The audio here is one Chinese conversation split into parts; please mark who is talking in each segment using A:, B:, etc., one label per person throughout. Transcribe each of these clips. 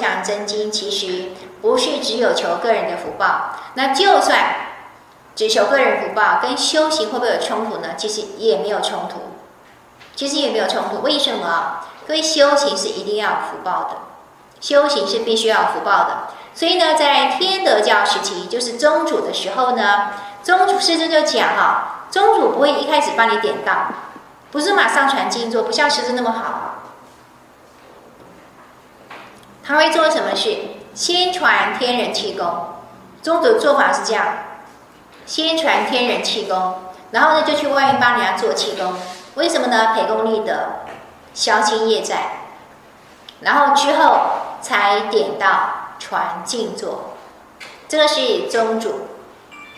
A: 北斗增强真经，其实不是只有求个人的福报。那就算只求个人福报，跟修行会不会有冲突呢？其实也没有冲突，其实也没有冲突。为什么？因为修行是一定要福报的，修行是必须要福报的。所以呢，在天德教时期，就是宗主的时候呢，宗主师尊就讲哈，宗主不会一开始帮你点到，不是马上传静坐，不像师尊那么好，他会做什么事？先传天人气功，宗主做法是这样，先传天人气功，然后呢就去外面帮人家做气功，为什么呢？培功立德，消清业债，然后之后才点到。传静坐，这个是宗主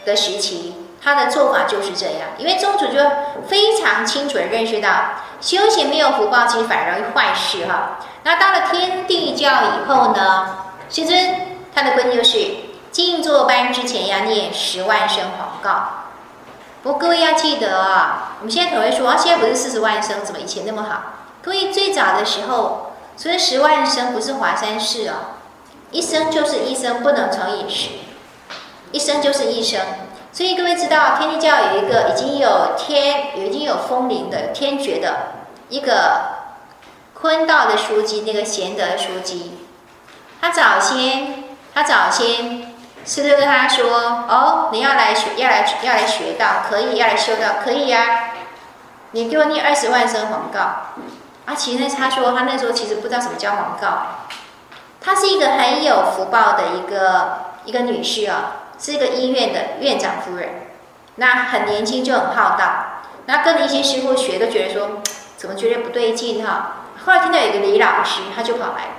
A: 的时期，他的做法就是这样。因为宗主就非常清楚的认识到，修行没有福报，其实反而容易坏事哈。那到了天地教以后呢，师尊他的规定就是，静坐班之前要念十万声黄告。不过各位要记得啊，我们现在可能会说，啊，现在不是四十万声，怎么以前那么好？各位最早的时候，所以十万声不是华山寺哦。一声就是一声，不能乘以十。一声就是一声，所以各位知道，天地教有一个已经有天，已经有风铃的天爵的一个坤道的书籍，那个贤德书籍，他早先，他早先师尊跟他说：“哦，你要来学，要来要来学道，可以，要来修道，可以呀、你给我念二十万声黄告。”啊，其实，他说他那时候其实不知道什么叫黄告。她是一个很有福报的一个一个女士啊，是一个医院的院长夫人。那很年轻就很好道，那跟一些师傅学都觉得说，怎么觉得不对劲哈？后来听到有个李老师，他就跑来，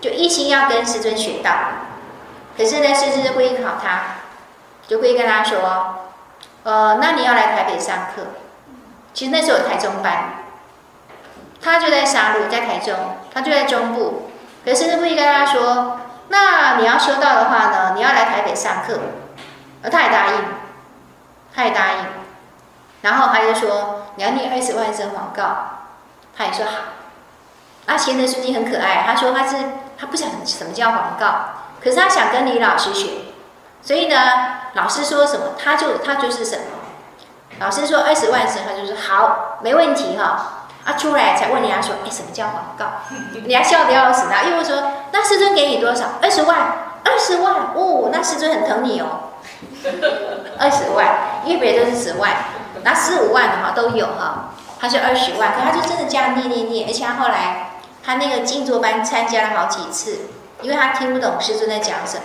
A: 就一心要跟师尊学道。可是呢，师尊就故意考他，就故意跟他说，呃，那你要来台北上课。其实那时候有台中班，他就在沙鹿，在台中，他就在中部。可是师尊故意跟他说：“那你要修道的话呢，你要来台北上课。”而他也答应，他也答应。然后他就说：“你要念二十万声广告。”他也说好。啊，贤德书记很可爱，他说他是他不晓得什么叫广告，可是他想跟李老师学，所以呢，老师说什么他就他就是什么。老师说二十万声，他就说好，没问题哈。啊，出来才问人家说，哎，什么叫广告？人家笑得要死，然后又说，那师尊给你多少？二十万，二十万，哦，那师尊很疼你哦。二十万，因为别人都是十万，那四五万的话都有哈。他说二十万，可他就真的这样念念念，而且他后来他那个静坐班参加了好几次，因为他听不懂师尊在讲什么。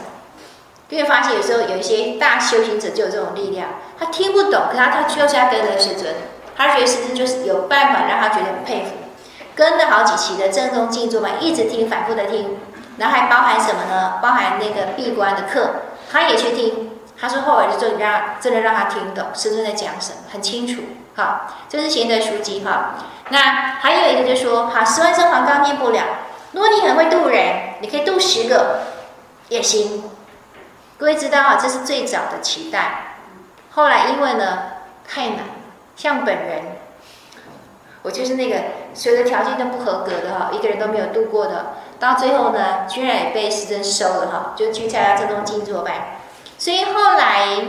A: 因为发现有时候有一些大修行者就有这种力量，他听不懂，可他他就是要跟着师尊。他觉得师尊就是有办法让他觉得很佩服，跟了好几期的正宗静坐班，一直听，反复的听，然后还包含什么呢？包含那个闭关的课，他也去听。他说后来就真的让真的让他听懂师尊在讲什么，很清楚。好，这是贤德书籍哈。那还有一个就说，好，十万声黄告念不了，如果你很会渡人，你可以渡十个也行。各位知道啊，这是最早的期待。后来因为呢太难。像本人，我就是那个所有的条件都不合格的哈，一个人都没有度过的，到最后呢，居然也被师尊收了哈，就去参加这种静坐班。所以后来，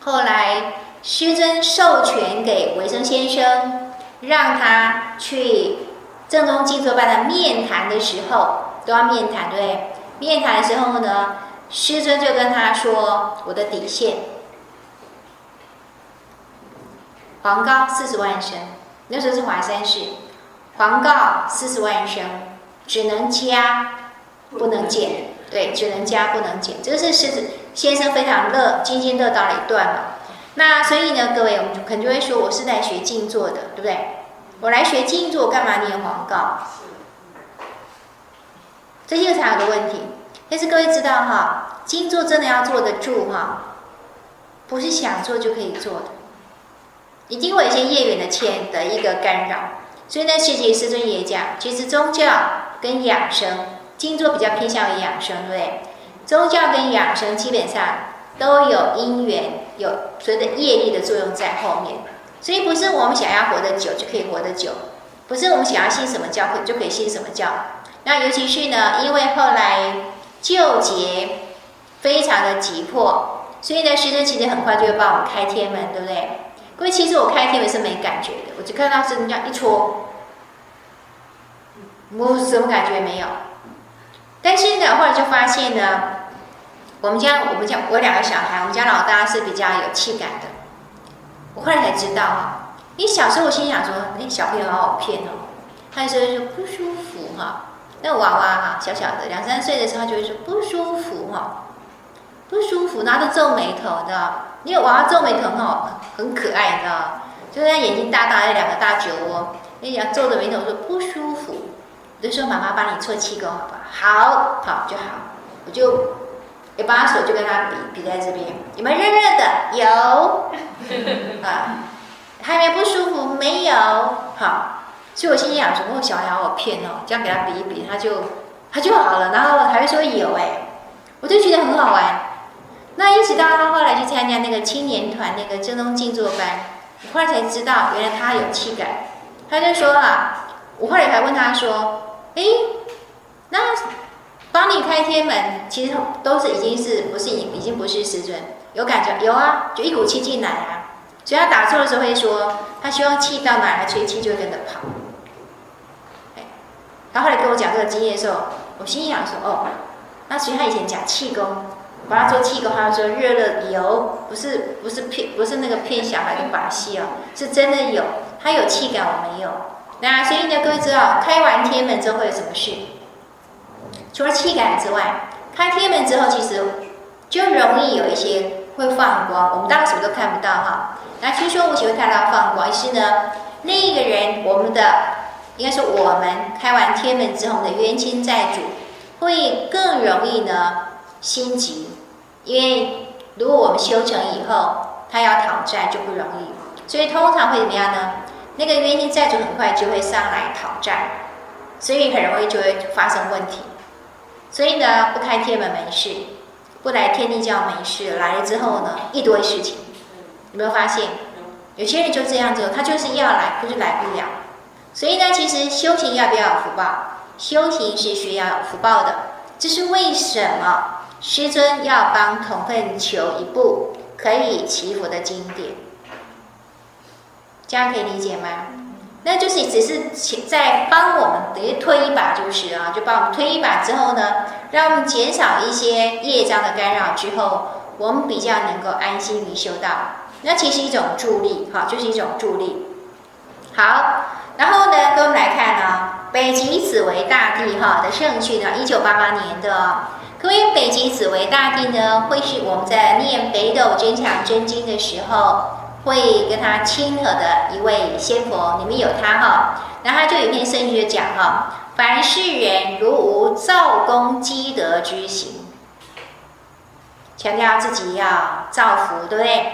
A: 后来师尊授权给维生先生，让他去正宗静坐班的面谈的时候都要面谈，对？面谈的时候呢，师尊就跟他说：“我的底线。”黄告四十万声，那时候是华山市。黄告四十万声，只能加，不能减。对，只能加，不能减。这个是狮子先生非常乐津津乐道的一段了。那所以呢，各位，我们可能就会说，我是来学静坐的，对不对？我来学静坐，干嘛念黄告？这些才有个问题。但是各位知道哈，静坐真的要坐得住哈，不是想做就可以做的。一定会有一些业缘的牵的一个干扰，所以呢，师姐师尊也讲，其实宗教跟养生，静坐比较偏向于养生，对不对？宗教跟养生基本上都有因缘，有所谓的业力的作用在后面，所以不是我们想要活得久就可以活得久，不是我们想要信什么教就可以信什么教。那尤其是呢，因为后来救劫非常的急迫，所以呢，师尊其实很快就会帮我们开天门，对不对？各位，其实我开天门是没感觉的，我就看到是人家一戳，我什么感觉没有。但是呢，后来就发现呢，我们家我们家我两个小孩，我们家老大是比较有气感的。我后来才知道哈，因为小时候我心想说，哎，小朋友好好骗哦，他就说不舒服哈。那娃娃哈，小小的两三岁的时候，就会说不舒服哈，不舒服，然后就皱眉头的。因为娃娃皱眉头很好，很可爱的，就是他眼睛大大的两个大酒窝，那你要皱着眉头说不舒服，就说妈妈帮你做气功好不好？好，好就好，我就也把手就跟他比比在这边，有没有热热的？有，啊，还没不舒服？没有，好。所以我心里想说，我小孩好骗哦，这样给他比一比，他就他就好了，然后还会说有哎，我就觉得很好玩。那一直到他后来去参加那个青年团那个正宗静坐班，我后来才知道，原来他有气感。他就说啊，我后来还问他说，哎，那帮你开天门，其实都是已经是不是已已经不是师尊有感觉有啊，就一股气进来啊。所以他打坐的时候会说，他希望气到哪来吹气就会跟着跑。他后来跟我讲这个经验的时候，我心想说：“哦，那其实他以前讲气功，我帮他做气功，他说热热有，不是不是骗，不是那个骗小孩的把戏哦，是真的有，他有气感，我没有。那所以呢，各位知道，开完天门之后会有什么事？除了气感之外，开天门之后其实就容易有一些会放光，我们当时都看不到哈。那听说我喜欢看到放光，于是呢，那一个人我们的。应该是我们开完天门之后的冤亲债主会更容易呢心急，因为如果我们修成以后，他要讨债就不容易，所以通常会怎么样呢？那个冤亲债主很快就会上来讨债，所以很容易就会发生问题。所以呢，不开天门没事，不来天地教没事，来了之后呢，一堆事情。有没有发现？有些人就这样子，他就是要来，可是来不了。所以呢，其实修行要不要有福报？修行是需要福报的。这是为什么？师尊要帮同奋求一部可以祈福的经典，这样可以理解吗？那就是只是在帮我们等于推一把，就是啊，就帮我们推一把之后呢，让我们减少一些业障的干扰之后，我们比较能够安心于修道。那其实一种助力，哈，就是一种助力。好。然后呢，跟我们来看呢，北极紫微大帝哈的圣训呢，一九八八年的。各位，北极紫微大帝呢，会是我们在念北斗真强真经的时候，会跟他亲和的一位仙佛，你们有他哈。然后他就有一篇圣训就讲哈，凡世人如无造功积德之行，强调自己要造福，对不对？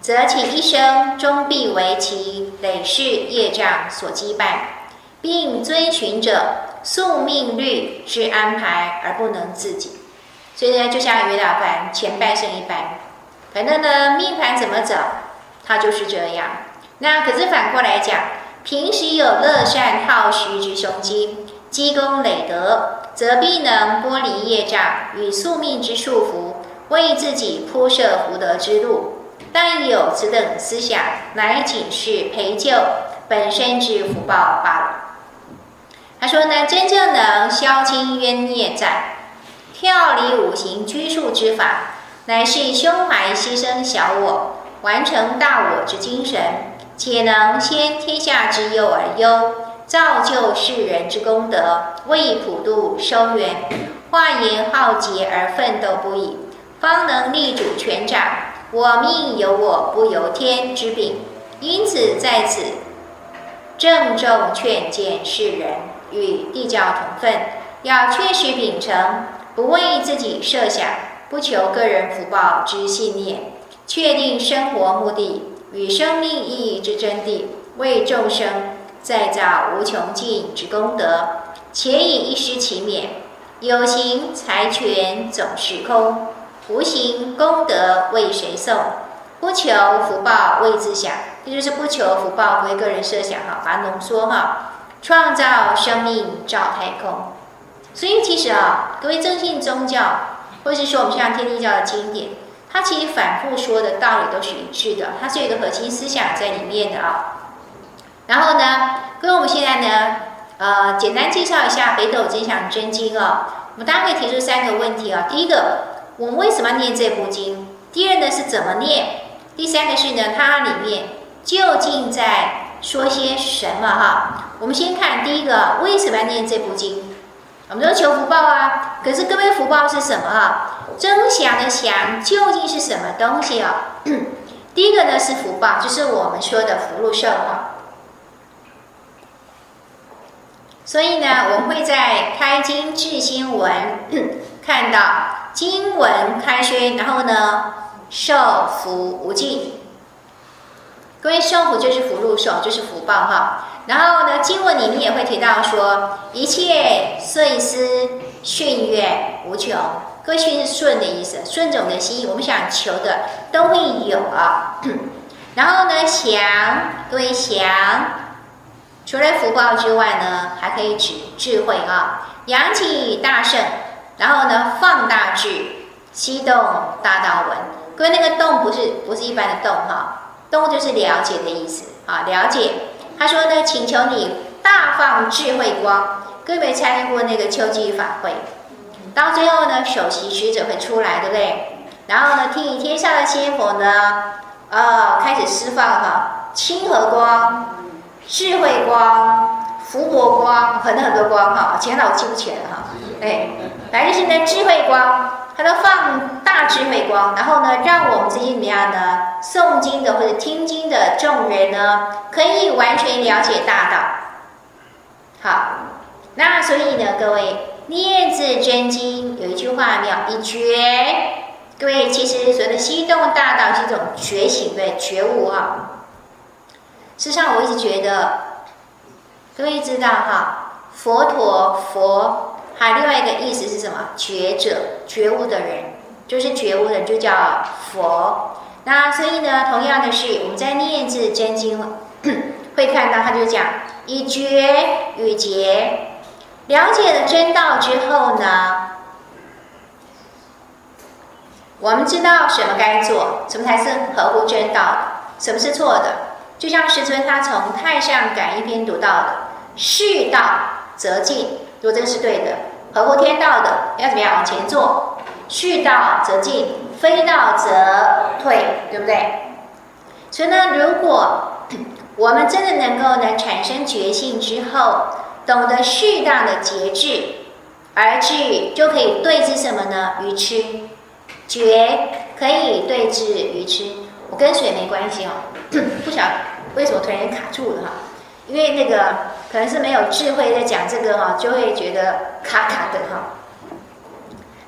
A: 则其一生终必为其累世业障所羁绊，并遵循着宿命律之安排而不能自己。所以呢，就像于老板前半生一般，反正呢，命盘怎么走，他就是这样。那可是反过来讲，平时有乐善好施之胸襟，积功累德，则必能剥离业障与宿命之束缚，为自己铺设福德之路。但有此等思想，乃仅是培救本身之福报罢了。他说呢，真正能消清冤孽债、跳离五行拘束之法，乃是胸怀牺牲小我、完成大我之精神，且能先天下之忧而忧，造就世人之功德，为普度收缘，化言浩劫而奋斗不已，方能立主权掌。我命由我不由天之柄，因此在此郑重劝谏世人与地教同分，要确实秉承不为自己设想、不求个人福报之信念，确定生活目的与生命意义之真谛，为众生再造无穷尽之功德，且以一失其免，有形财权总是空。无形功德为谁送？不求福报为自享，这就是不求福报，为个人设想哈，把它浓缩哈，创造生命，照太空。所以其实啊，各位正信宗教，或者是说我们像天地教的经典，它其实反复说的道理都是一致的，它是有一个核心思想在里面的啊。然后呢，跟我们现在呢，呃，简单介绍一下《北斗真想真经》啊。我们大家可以提出三个问题啊。第一个，我们为什么要念这部经？第二呢，是怎么念？第三个是呢，它里面究竟在说些什么？哈，我们先看第一个，为什么要念这部经？我们都求福报啊。可是各位，福报是什么？哈，真想的想究竟是什么东西啊？第一个呢是福报，就是我们说的福禄寿哈。所以呢，我们会在开经至心文看到经文开宣，然后呢。寿福无尽，各位寿福就是福禄寿，就是福报哈。然后呢，经文里面也会提到说，一切遂思顺愿无穷。各位顺是顺的意思，顺着我们的心意，我们想求的都会有啊。然后呢，祥，各位祥，除了福报之外呢，还可以指智慧啊。扬起大圣，然后呢，放大智，悉动大道文。各位，那个动不是不是一般的动哈，动就是了解的意思啊，了解。他说呢，请求你大放智慧光。各位参与过那个秋季法会，到最后呢，首席学者会出来，对不对？然后呢，替天下的仙佛呢，呃，开始释放哈，清和光、智慧光、福薄光，很多很多光哈，其他的我记不起来了哈。哎，来就是呢，智慧光。它都放大智慧光，然后呢，让我们这些怎么样呢？诵经的或者听经的众人呢，可以完全了解大道。好，那所以呢，各位念字真经有一句话叫？一觉。各位其实所谓的心动大道是一种觉醒，对觉悟啊。事实上，我一直觉得，各位知道哈，佛陀佛。还有另外一个意思是什么？觉者，觉悟的人，就是觉悟的人，就叫佛。那所以呢，同样的是，我们在念字真经 会看到，他就讲以觉与觉，了解了真道之后呢，我们知道什么该做，什么才是合乎真道的，什么是错的。就像师尊他从《太上感应篇》读到的：“是道则进。”如果这是对的，合乎天道的，要怎么样往前做？是道则进，非道则退，对不对？所以呢，如果 我们真的能够呢产生觉性之后，懂得适当的节制，而至就可以对治什么呢？愚痴，觉可以对治愚痴。我跟水没关系哦，不晓得为什么突然卡住了哈。因为那个可能是没有智慧在讲这个哈，就会觉得卡卡的哈。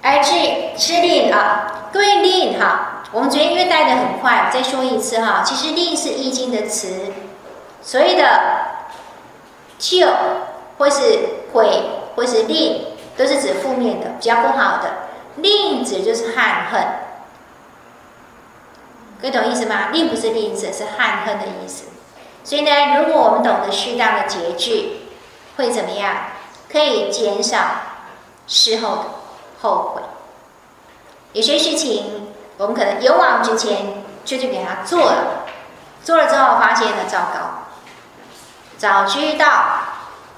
A: 而智是令啊，各位令哈，我们昨天因为带的很快，再说一次哈。其实令是易经的词，所谓的救或是毁或是令，都是指负面的，比较不好的。令指就是憾恨，各位懂意思吗？令不是吝啬，是憾恨的意思。所以呢，如果我们懂得适当的节制，会怎么样？可以减少事后的后悔。有些事情，我们可能勇往直前，就去给他做了，做了之后发现了糟糕，早知道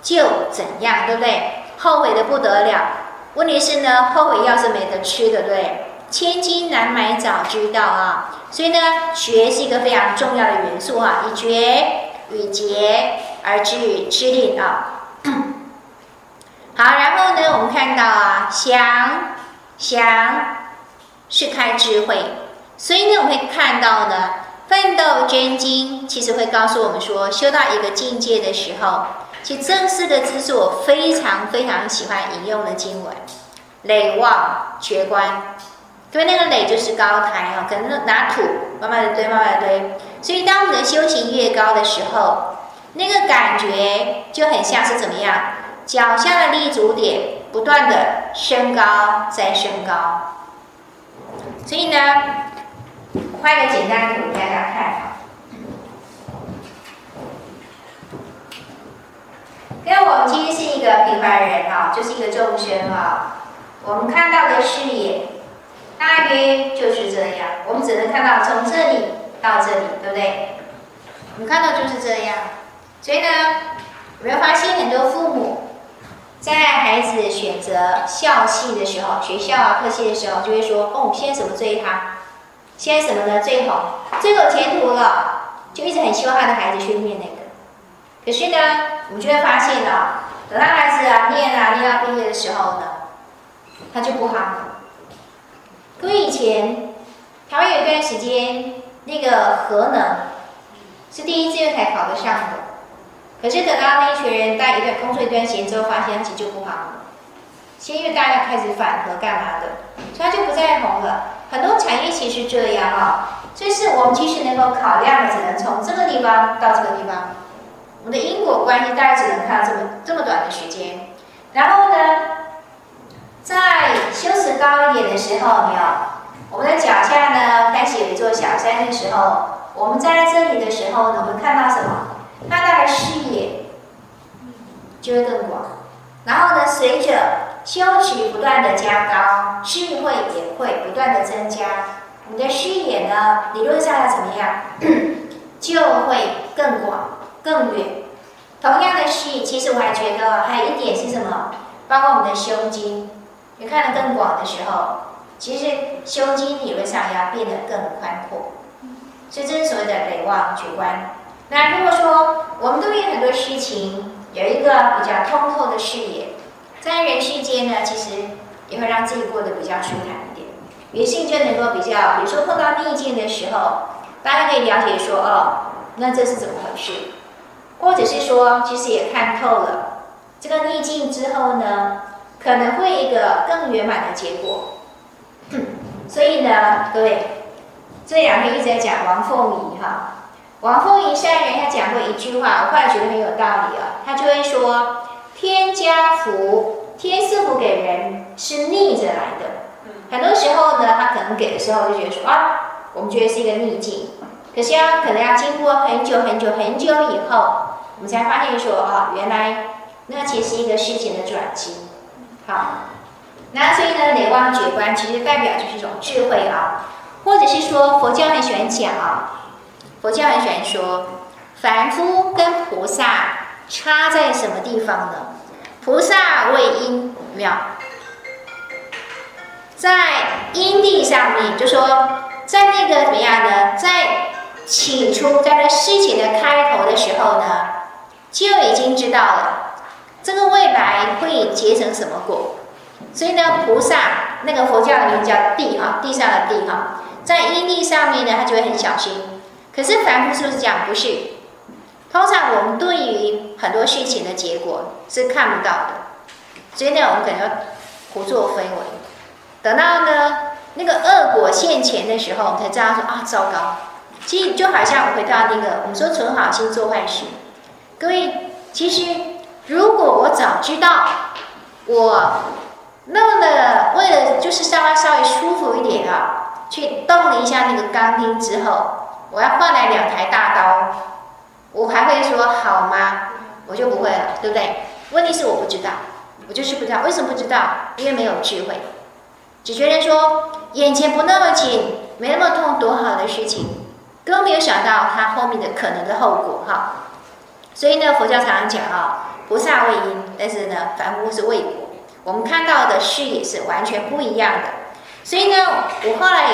A: 就怎样，对不对？后悔的不得了。问题是呢，后悔药是没得吃的，对不对？千金难买早知道啊！所以呢，学是一个非常重要的元素、啊，以觉与节而知知令啊。好，然后呢，我们看到啊，祥祥是开智慧，所以呢，我们会看到呢，《奋斗真经》其实会告诉我们说，修到一个境界的时候，其实这四个字是我非常非常喜欢引用的经文：累望觉观。因为那个垒就是高台哦，可能拿土慢慢的堆，慢慢的堆。所以当我们的修行越高的时候，那个感觉就很像是怎么样，脚下的立足点不断的升高再升高。所以呢，画一个简单图给大家看哈。因为我们今天是一个平凡人啊，就是一个众生啊，我们看到的视野大约就是这样，我们只能看到从这里到这里，对不对？我们看到就是这样，所以呢，有没有发现很多父母在孩子选择校系的时候，学校啊科系的时候，就会说哦，现在什么最好？现在什么呢？最好，最有前途了，就一直很希望他的孩子去念那个。可是呢，我们就会发现了，等他孩子啊念啊念到毕业的时候呢，他就不好了。各位以前台湾有一段时间，那个核能是第一志愿才考得上的，可是等到那一群人待一段工作一段时间之后，发现其实就不好了。现在因为大家开始反核干嘛的，所以他就不再红了。很多产业其实这样啊，这是我们其实能够考量的，只能从这个地方到这个地方，我们的因果关系大概只能看到这么这么短的时间。然后呢，在修持高一点的时候，没有？我们的脚下呢开始有一座小山的时候，我们站在这里的时候呢，我们看到什么？看到的视野就会更广。然后呢，随着修持不断的加高，智慧也会不断的增加。你的视野呢，理论上要怎么样？就会更广、更远。同样的视野，其实我还觉得还有一点是什么？包括我们的胸襟，你看得更广的时候，其实胸襟理论上要变得更宽阔。所以这是所谓的累望觉观。那如果说我们都有很多事情有一个比较通透的视野。在人世间呢，其实也会让自己过得比较舒坦一点。于是就能够比较，比如说碰到逆境的时候，大家可以了解说，哦，那这是怎么回事？或者是说，其实也看透了这个逆境之后呢，可能会一个更圆满的结果。所以呢，各位，这两天一直在讲王凤仪哈，王凤仪善人他讲过一句话，我后来觉得很有道理啊，他就会说。天加福，天赐福给人是逆着来的。很多时候呢，他可能给的时候就觉得说啊，我们觉得是一个逆境。可是要可能要经过很久很久很久以后，我们才发现说啊，原来那其实是一个事情的转机。好，那所以呢，累忘觉观其实代表就是一种智慧啊，或者是说佛教很喜欢讲啊，佛教很喜欢说，凡夫跟菩萨。差在什么地方呢？菩萨为因，有没有？在因地上面，就说在那个怎么样呢？在起初，在那事情的开头的时候呢，就已经知道了这个未来会结成什么果。所以呢，菩萨那个佛教的名叫地哈，地上的地哈，在因地上面呢，他就会很小心。可是凡夫是不是这样？不是。通常我们对于很多事情的结果是看不到的，所以呢，我们可能要胡作非为。等到呢那个恶果现前的时候，我们才知道说啊，糟糕！其实就好像我回到那个我们说存好心做坏事。各位，其实如果我早知道我那么的为了就是上班稍微舒服一点啊，去动了一下那个钢钉之后，我要换来两台大刀。我还会说好吗？我就不会了，对不对？问题是我不知道，我就是不知道。为什么不知道？因为没有智慧，只觉得说眼前不那么紧，没那么痛，多好的事情，更没有想到它后面的可能的后果哈。所以呢，佛教常常讲啊，菩萨为因，但是呢，凡夫是为果。我们看到的视野是完全不一样的。所以呢，我后来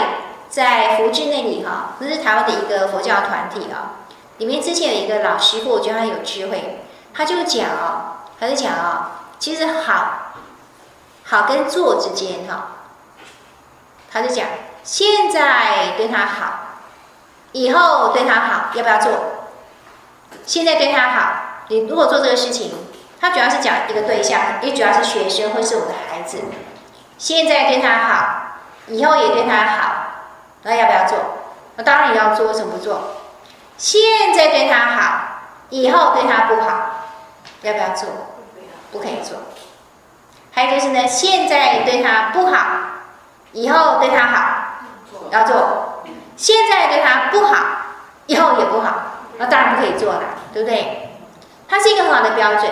A: 在福智那里哈，那是台湾的一个佛教团体啊。里面之前有一个老师傅，我觉得他有智慧，他就讲啊，他就讲啊，其实好，好跟做之间哈，他就讲，现在对他好，以后对他好，要不要做？现在对他好，你如果做这个事情，他主要是讲一个对象，也主要是学生或是我的孩子，现在对他好，以后也对他好，那要不要做？那当然你要做，为什么不做？现在对他好，以后对他不好，要不要做？不可以做。还有就是呢，现在对他不好，以后对他好，要做。现在对他不好，以后也不好，那当然不可以做了，对不对？它是一个很好的标准。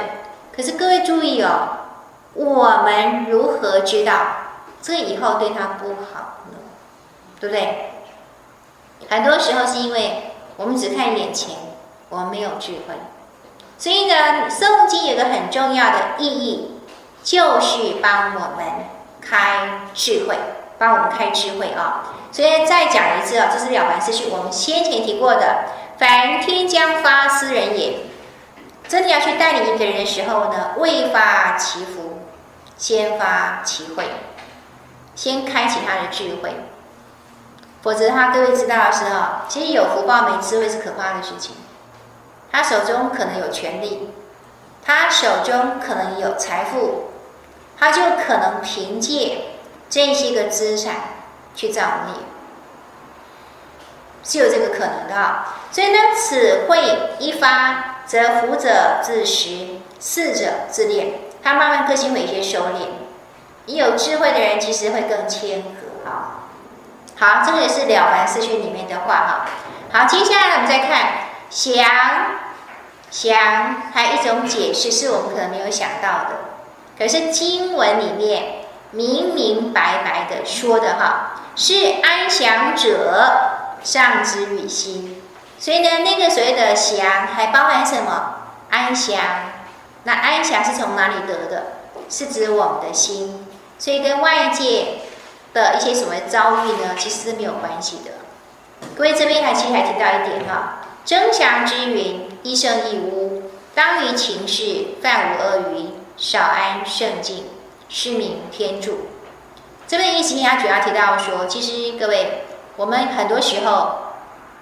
A: 可是各位注意哦，我们如何知道这以后对他不好呢？对不对？很多时候是因为我们只看眼前，我们没有智慧。所以呢，诵经有个很重要的意义，就是帮我们开智慧，帮我们开智慧啊、所以再讲一次啊，这是了凡四训，我们先前提过的。凡天将发斯人也，真的要去带领一个人的时候呢，未发其福，先发其慧，先开启他的智慧。否则，他各位知道的时候，其实有福报没智慧是可怕的事情。他手中可能有权力，他手中可能有财富，他就可能凭借这些个资产去造孽。是有这个可能的啊，所以呢，此慧一发，则福者自食，事者自练。他慢慢个性会有些收敛。你有智慧的人，其实会更谦和啊。好，这个也是《了凡四训》里面的话哈。好，接下来我们再看祥，祥还有一种解释是我们可能没有想到的，可是经文里面明明白白的说的哈，是安祥者。上之于心，所以呢，那个所谓的祥还包含什么？安详。那安详是从哪里得的？是指我们的心，所以跟外界的一些什么遭遇呢，其实是没有关系的。各位这边还其实还提到一点哈，征祥之云：一生一污，当于情事，犯无恶于，少安胜静，是名天助。这边意思他主要提到说，其实各位。我们很多时候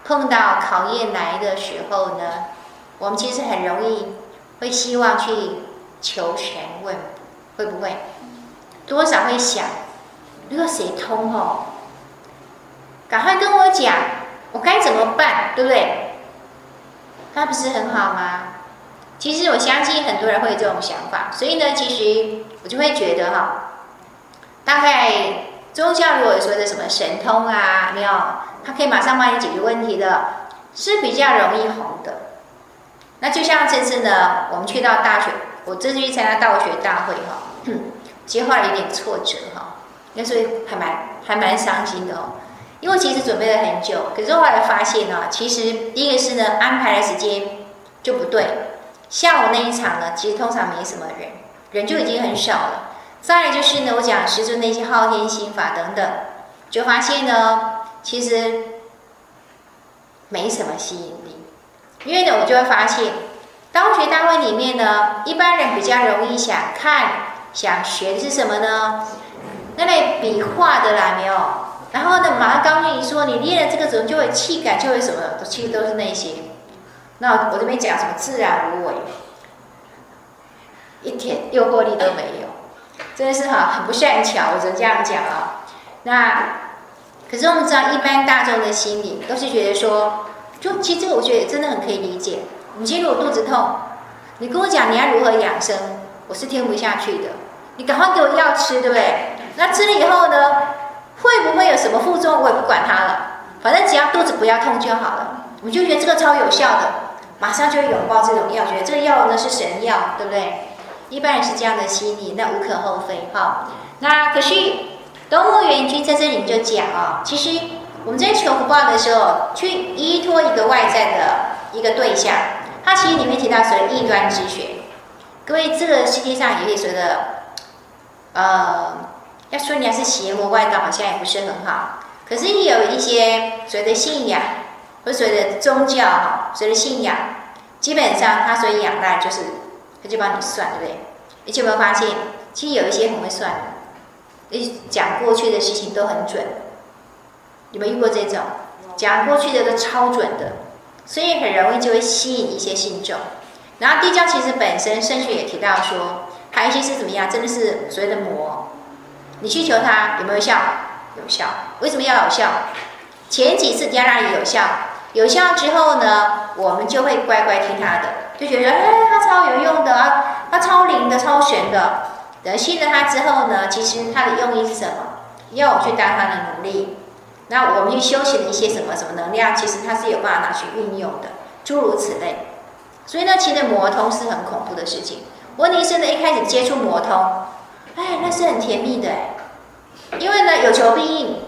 A: 碰到考验来的时候呢，我们其实很容易会希望去求神问，会不会？多少会想，如果谁通哦，赶快跟我讲，我该怎么办，对不对？那不是很好吗？其实我相信很多人会有这种想法，所以呢，其实我就会觉得哈，大概。宗教如果说的什么神通啊，没有，他可以马上帮你解决问题的，是比较容易红的。那就像这次呢，我们去到大学，我这次去参加道学大会哈，其实后来有点挫折哈，那所以还蛮还蛮伤心的哦。因为其实准备了很久，可是后来发现呢，其实第一个是呢，安排的时间就不对。下午那一场呢，其实通常没什么人，人就已经很少了。再来就是呢，我讲师尊那些昊天心法等等，就发现呢，其实没什么吸引力。因为呢，我就会发现，道学单位里面呢，一般人比较容易想看、想学的是什么呢？那类比画的啦，没有。然后呢，马上告诉你说，你练了这个怎么就会气感，就会什么，其实都是那些。那我这边讲什么自然无为，一点诱惑力都没有。真的是哈，很不善巧，我只能这样讲啊。那可是我们知道，一般大众的心理都是觉得说，就其实这个我觉得真的很可以理解。你今天如果肚子痛，你跟我讲你要如何养生，我是听不下去的。你赶快给我药吃，对不对？那吃了以后呢，会不会有什么副作用？我也不管它了，反正只要肚子不要痛就好了。我就觉得这个超有效的，马上就会拥抱这种药，觉得这个药呢是神药，对不对？一般人是这样的心理，那无可厚非哈。那可是东木元君在这里就讲啊，其实我们在求福报的时候，去依托一个外在的一个对象，他其实里面提到所谓异端之学。各位，这个世界上也可以说的，呃，要说你还是邪魔外道，好像也不是很好。可是也有一些所谓的信仰，或所谓的宗教哈，所谓的信仰，基本上他所以仰赖就是。他就帮你算，对不对？而且有没有发现，其实有一些很会算的，你讲过去的事情都很准。你没有遇过这种讲过去的都超准的？所以很容易就会吸引一些信众。然后地教其实本身圣训也提到说，还有一些是怎么样？真的是所谓的魔。你去求他有没有效？有效。为什么要有效？前几次要让你有效，有效之后呢，我们就会乖乖听他的。就觉得哎，他超有用的啊，他超灵的、超玄的。等信了他之后呢，其实他的用意是什么？要我去当他的奴隶。那我们去修行的一些什么什么能量，其实他是有办法拿去运用的，诸如此类。所以呢，其实魔通是很恐怖的事情。问题是呢，一开始接触魔通，哎，那是很甜蜜的哎，因为呢有求必应，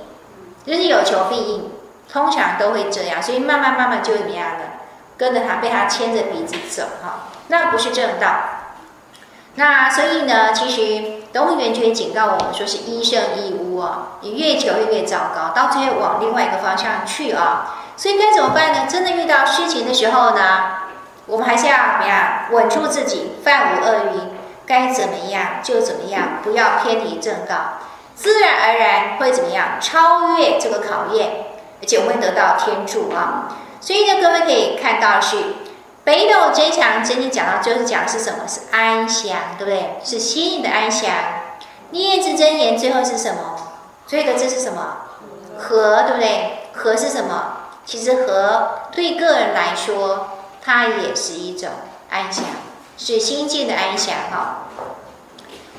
A: 就是有求必应，通常都会这样，所以慢慢慢慢就会怎么样呢，跟着他被他牵着鼻子走哈，那不是正道。那所以呢，其实德宏圆觉警告我们说是一圣一污啊，你越求越越糟糕，到最后往另外一个方向去啊。所以该怎么办呢？真的遇到事情的时候呢，我们还是要怎么样稳住自己，犯无恶意，该怎么样就怎么样，不要偏离正道，自然而然会怎么样超越这个考验，而且会得到天助啊。所以呢，各位可以看到是。北斗真强真经讲到，就是讲的是什么？是安详，对不对？是心灵的安详。廿字真言最后是什么？最后一个字是什么？和，对不对？和是什么？其实和对个人来说，它也是一种安详，是心境的安详哈。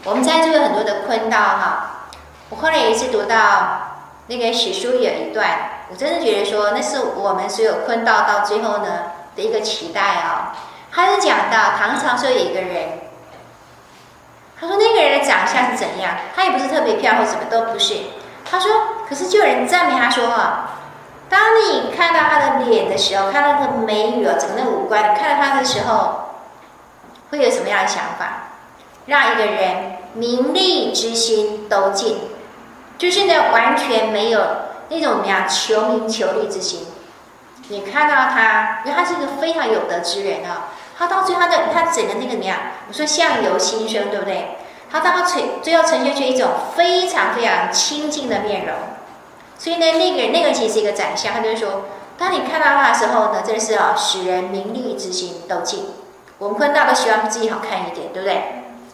A: 我们在座有很多的坤道哈。我后来有一次读到那个史书有一段，我真的觉得说，那是我们所有坤道到最后呢。一个期待啊、哦，他就讲到唐朝时候有一个人，他说那个人的长相是怎样？他也不是特别漂亮什么都不是。他说，可是就有人赞美他说啊，当你看到他的脸的时候，看到那个眉宇啊，整个那五官，看到他的时候，会有什么样的想法？让一个人名利之心都尽，就是呢完全没有那种怎么样求名求利之心。你看到他，因为他是一个非常有德之人啊。他到最后他的他整个那个怎么样？我说相由心生，对不对？他到他最最后呈现出一种非常非常清净的面容。所以呢，那个人那个其实是一个宰相，他就是说，当你看到他的时候呢，真的是啊，使人名利之心都尽。我们坤大都希望自己好看一点，对不对？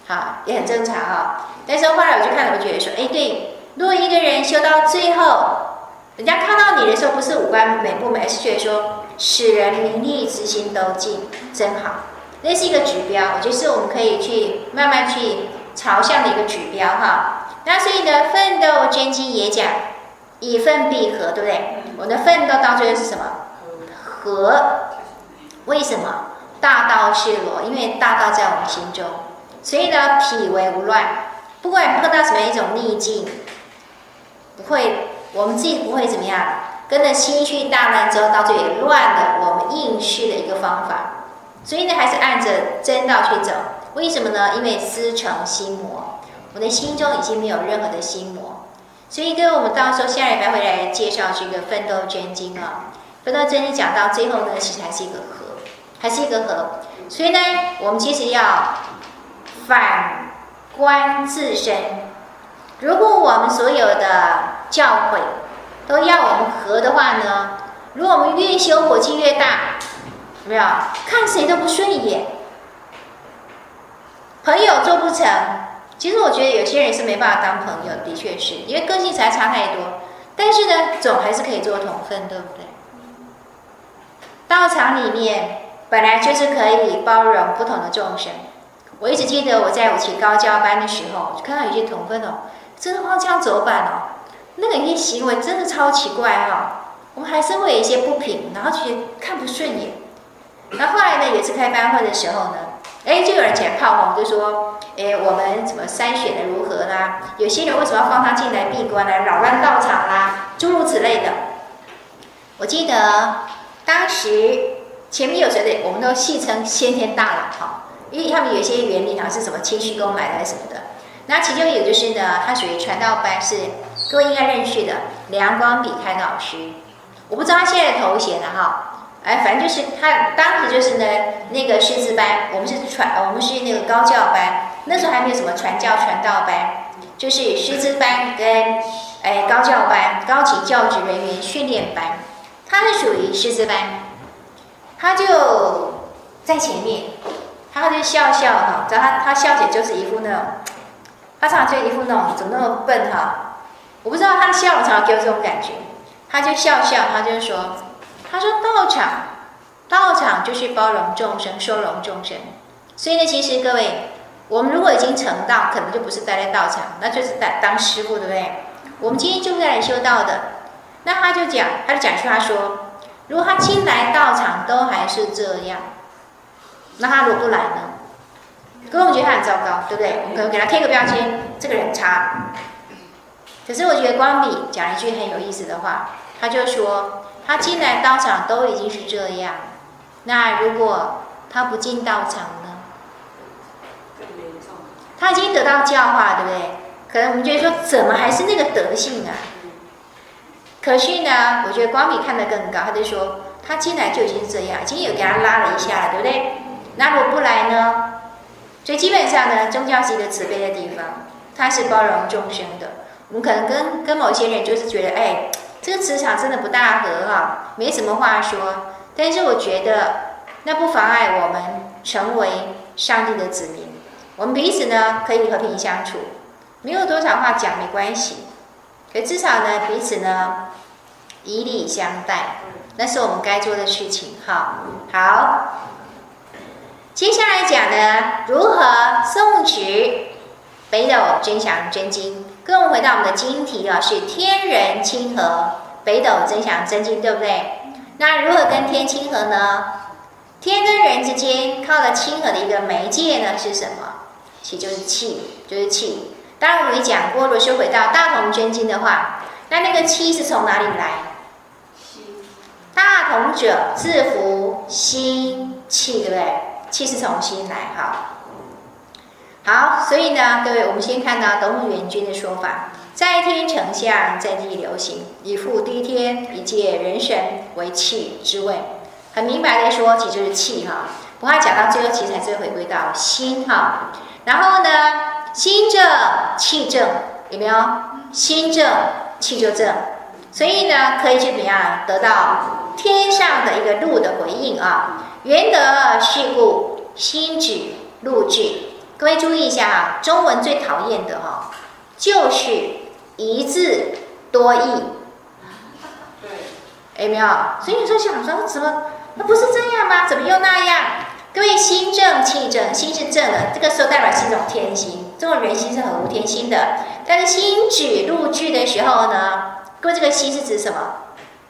A: 好，也很正常啊。但是后来我就看了，我觉得说，哎，对，如果一个人修到最后。人家看到你的时候，不是五官美不美，而是觉得说使人名利之心都尽，真好。那是一个指标，我觉得是我们可以去慢慢去朝向的一个指标哈。那所以呢，奋斗真经也讲以奋必合，对不对？我们的奋斗到最后是什么？和。为什么？大道是罗，因为大道在我们心中，所以呢，否为无乱。不管碰到什么一种逆境，不会。我们自己不会怎么样，跟着心绪大乱之后，到最后乱了我们应试的一个方法。所以呢，还是按着真道去走。为什么呢？因为思成心魔，我的心中已经没有任何的心魔。所以，跟我们到时候下礼拜会来介绍这个奋斗真经啊。奋斗真经讲到最后呢，其实还是一个和，还是一个和。所以呢，我们其实要反观自身。如果我们所有的教诲都要我们和的话呢？如果我们越修火气越大，没有？看谁都不顺眼，朋友做不成。其实我觉得有些人是没办法当朋友，的确是因为个性才差太多。但是呢，总还是可以做同分，对不对？道场里面本来就是可以包容不同的众生。我一直记得我在五期高教班的时候，看到有些同分哦。真的荒腔走板哦，那个一些行为真的超奇怪哈、哦。我们还是会有一些不平，然后觉得看不顺眼。那后来呢，有一次开班会的时候呢，哎，就有人起来炮轰，就说：“哎，我们怎么筛选的如何啦？有些人为什么要放他进来闭关来扰乱道场啦？诸如此类的。”我记得当时前面有谁的，我们都戏称先天大佬哈，因为他们有些原理好像是什么清虚宫来的什么的。那其中有就是呢，他属于传道班，是各位应该认识的梁光比开老师。我不知道他现在头衔了哈，哎，反正就是他当时就是呢那个师资班，我们是传，我们是那个高教班，那时候还没有什么传教传道班，就是师资班跟哎高教班、高级教职人员训练班，他是属于师资班，他就在前面，他就笑笑哈，只要他他笑起来就是一副那种。他常常就一副那种怎么那么笨哈，我不知道他的笑容常常给我这种感觉。他就笑笑，他就说：“他说道场，道场就是包容众生、收容众生。所以呢，其实各位，我们如果已经成道，可能就不是待在道场，那就是在当师傅，对不对？我们今天就是来修道的。那他就讲，他就讲一句话说：如果他进来道场都还是这样，那他如果不来呢？可我们觉得他很糟糕，对不对？我们可能给他贴个标签，这个人差。可是我觉得光比讲一句很有意思的话，他就说他进来道场都已经是这样，那如果他不进道场呢？他已经得到教化，对不对？可能我们觉得说，怎么还是那个德性啊？可是呢，我觉得光比看得更高，他就说他进来就已经这样，已经有给他拉了一下了，对不对？那如果不来呢？所以基本上呢，宗教是一个慈悲的地方，它是包容众生的。我们可能跟跟某些人就是觉得，哎，这个磁场真的不大合哈，没什么话说。但是我觉得，那不妨碍我们成为上帝的子民。我们彼此呢可以和平相处，没有多少话讲没关系。可至少呢，彼此呢以礼相待，那是我们该做的事情。好，好。接下来讲呢，如何诵持北斗真祥真经。跟我们回到我们的经题啊，是天人亲和，北斗增祥真经，对不对？那如何跟天亲和呢？天跟人之间靠的亲和的一个媒介呢是什么？其实就是气，就是气。当然我们也讲过，如果是回到大同真经的话，那那个气是从哪里来？大同者，自服心气，对不对？气是从心来，好，好，所以呢，各位，我们先看到斗姆元君的说法：在天成相，在地流行，以复低天，以界人神为气之谓。很明白的说，其实就是气哈。不过讲到最后，其实还是回归到心哈。然后呢，心正气正，有没有？心正气就正，所以呢，可以去怎么样得到天上的一个路的回应啊？缘得是故，心止路至。各位注意一下哈，中文最讨厌的哈，就是一字多义。对，有没有？所以你说想说怎么，那不是这样吗？怎么又那样？各位心正气正，心是正的，这个时候代表是一种天心。这种人心是很无天心的。但是心指入句的时候呢，各位这个心是指什么？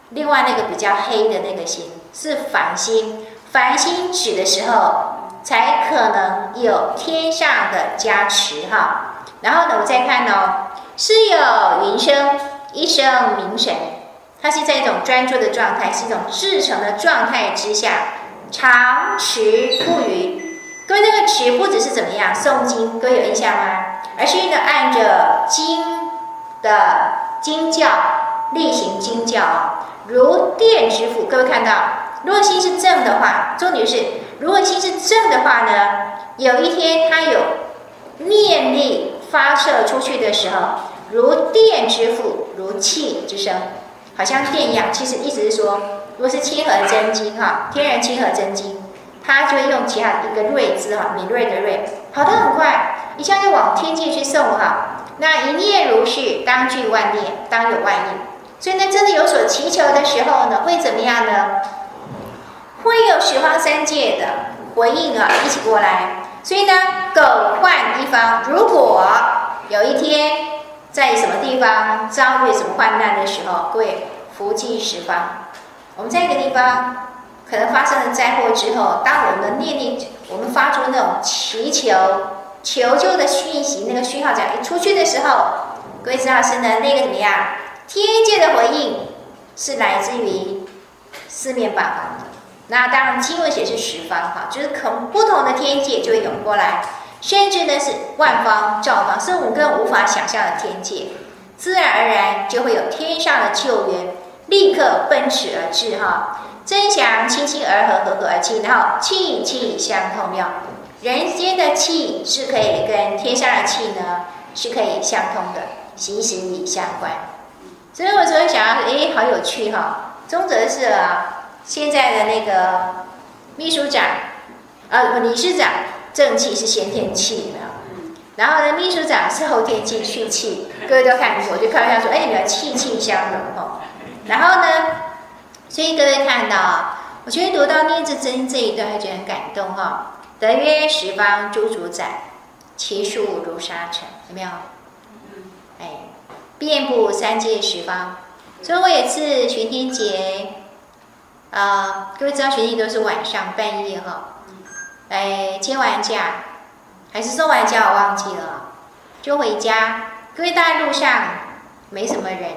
A: 另外那个比较黑的那个心是凡心。凡心指的时候，才可能有天上的加持哈。然后呢，我再看哦，是有云生，一生明神，它是在一种专注的状态，是一种至诚的状态之下，常持不渝。各位，那个持不只是怎么样诵经，各位有印象吗？而是呢，按着经的经教，例行经教啊，如电之斧。各位看到。如果心是正的话，重点是，如果心是正的话呢，有一天它有念力发射出去的时候，如电之斧，如气之声，好像电一样。其实意思是说，如果是亲和真经哈，天然亲和真经，它就会用其他一个锐字哈，敏锐的锐，跑得很快，一下就往天界去送哈。那一念如是，当具万念，当有万应。所以呢，真的有所祈求的时候呢，会怎么样呢？会有十方三界的回应啊，一起过来。所以呢，苟患一方，如果有一天在什么地方遭遇什么患难的时候，各位福济十方。我们在一个地方可能发生了灾祸之后，当我们的念力，我们发出那种祈求、求救的讯息，那个讯号这样一出去的时候，各位知道是呢，那个怎么样？天界的回应是来自于四面八方。那当然，经文写是十方哈，就是从不同的天界就会涌过来，甚至呢是万方、兆方，是我们更无法想象的天界，自然而然就会有天上的救援，立刻奔驰而至哈。真祥亲亲而和，和和而亲，然后气气相通妙。人间的气是可以跟天上的气呢是可以相通的，息息相关。所以我就会想要，哎，好有趣哈。宗则是啊。现在的那个秘书长，呃，理事长正气是先天气，没有？然后呢，秘书长是后天气去气，各位都看，我就开玩笑说，哎，你们气气相融哦。然后呢，所以各位看到，我觉得读到廿字真这一段，还觉得很感动哈。德曰十方诸主宰，其数如沙尘，有没有？哎，遍布三界十方。所以我有一次巡天节。啊、呃，各位知道学弟都是晚上半夜哈，哎，接完假，还是送完假我忘记了，就回家。各位大路上没什么人，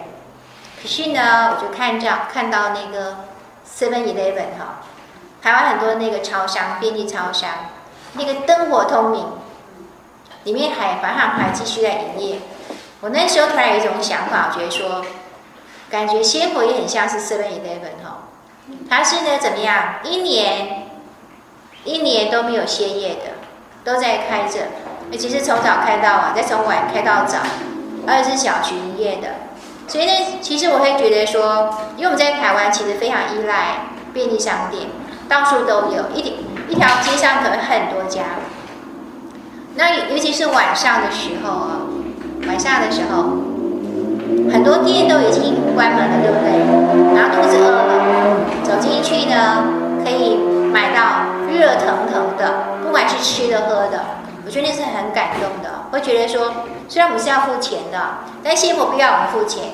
A: 可是呢，我就看着看到那个 Seven Eleven 哈，台湾很多那个超商、便利超商，那个灯火通明，里面还反正还继续在营业。我那时候突然有一种想法，我觉得说，感觉鲜活也很像是 Seven Eleven 哈，它是呢怎么样，一年一年都没有歇业的，都在开着，尤其是从早开到晚，再从晚开到早。而且是小区营业的，所以呢，其实我会觉得说，因为我们在台湾其实非常依赖便利商店，到处都有，一点一条街上可能很多家。那尤其是晚上的时候啊，晚上的时候，很多店都已经关门了，对不对？然后肚子饿了，走进去呢，可以买到热腾腾的，不管是吃的喝的。我觉得那是很感动的，会觉得说，虽然我们是要付钱的，但幸福不要我们付钱。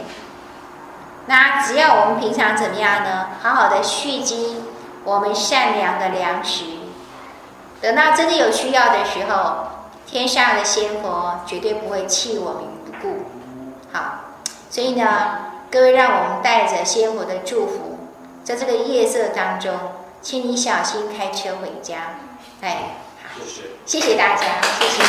A: 那只要我们平常怎么样呢？好好的蓄积我们善良的粮食，等到真的有需要的时候，天上的仙佛绝对不会弃我们不顾。好，所以呢，各位让我们带着仙佛的祝福，在这个夜色当中，请你小心开车回家。哎。好谢谢大家，谢谢。